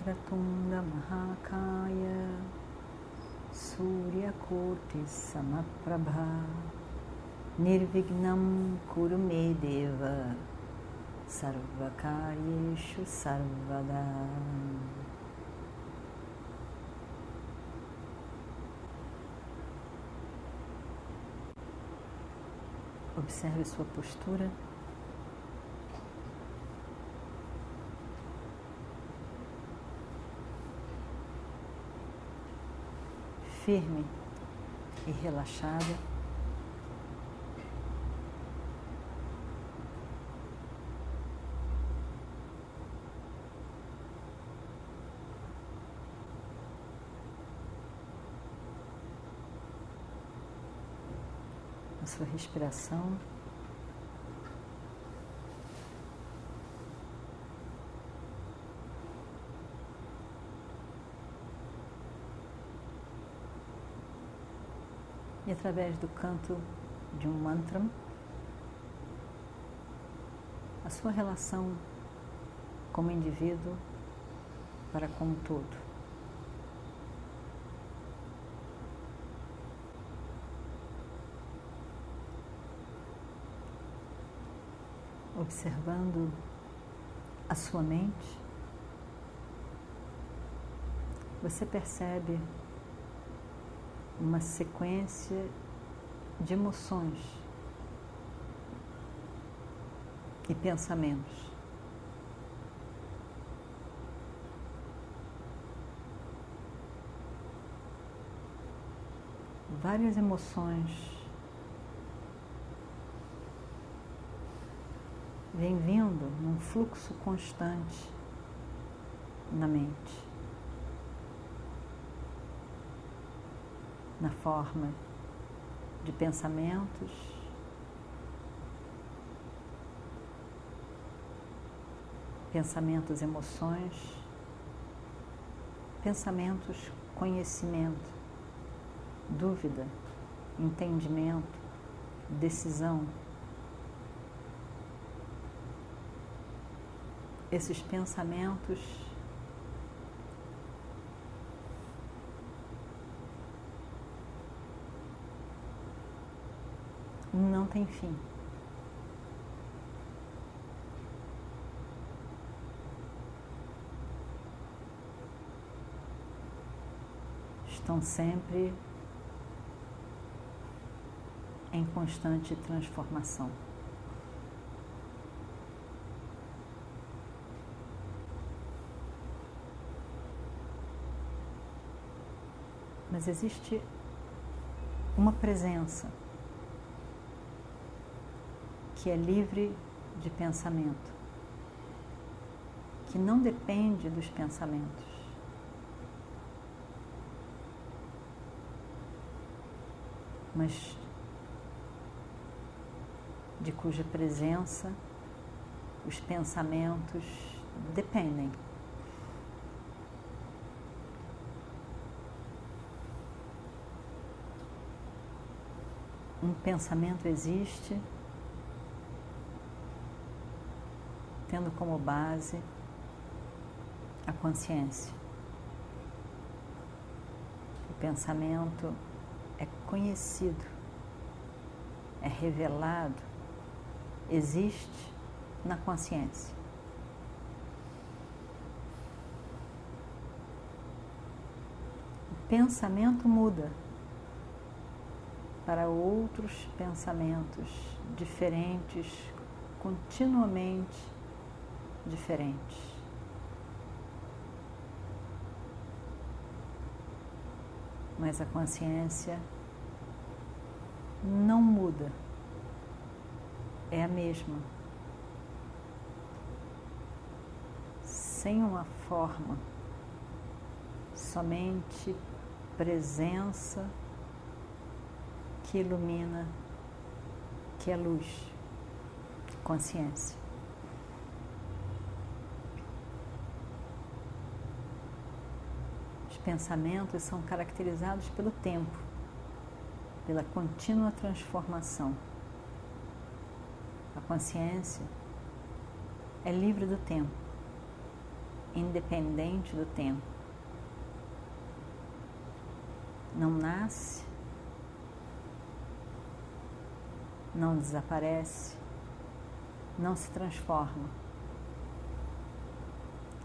वक्रतुण्डमहाकाय सूर्यकोटिसमप्रभा निर्विघ्नं कुरु मे देव सर्वकार्येषु सर्वदा Observe sua postura. Firme e relaxada. A sua respiração. E através do canto de um mantra, a sua relação como indivíduo para com todo. Observando a sua mente, você percebe uma sequência de emoções e pensamentos. Várias emoções vêm vindo num fluxo constante na mente. Na forma de pensamentos, pensamentos, emoções, pensamentos, conhecimento, dúvida, entendimento, decisão. Esses pensamentos não tem fim. Estão sempre em constante transformação. Mas existe uma presença que é livre de pensamento, que não depende dos pensamentos. Mas de cuja presença os pensamentos dependem. Um pensamento existe tendo como base a consciência. O pensamento é conhecido, é revelado, existe na consciência. O pensamento muda para outros pensamentos diferentes continuamente diferentes. Mas a consciência não muda, é a mesma, sem uma forma somente presença que ilumina, que é luz, consciência. Pensamentos são caracterizados pelo tempo, pela contínua transformação. A consciência é livre do tempo, independente do tempo. Não nasce, não desaparece, não se transforma.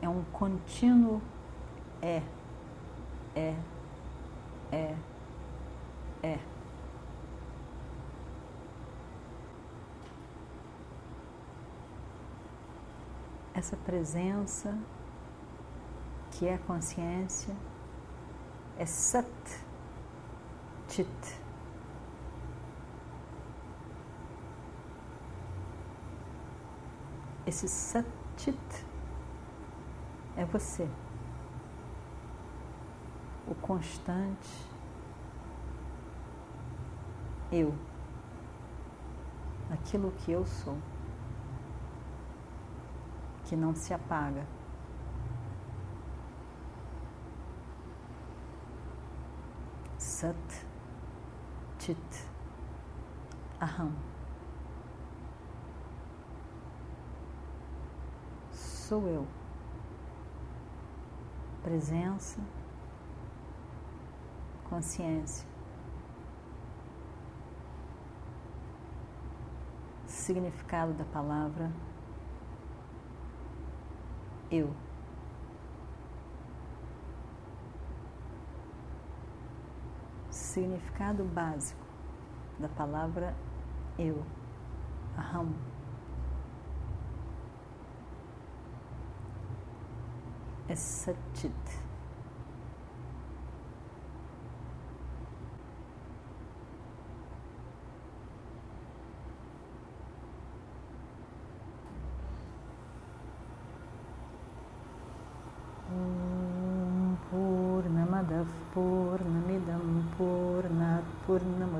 É um contínuo é, é, é, é. essa presença que é consciência é Sat Chit. Esse Sat Chit é você, o constante eu, aquilo que eu sou que não se apaga. Sat, Chit, Aham. Sou eu. Presença, consciência. Significado da palavra eu. Significado básico da palavra eu, aham. É satit.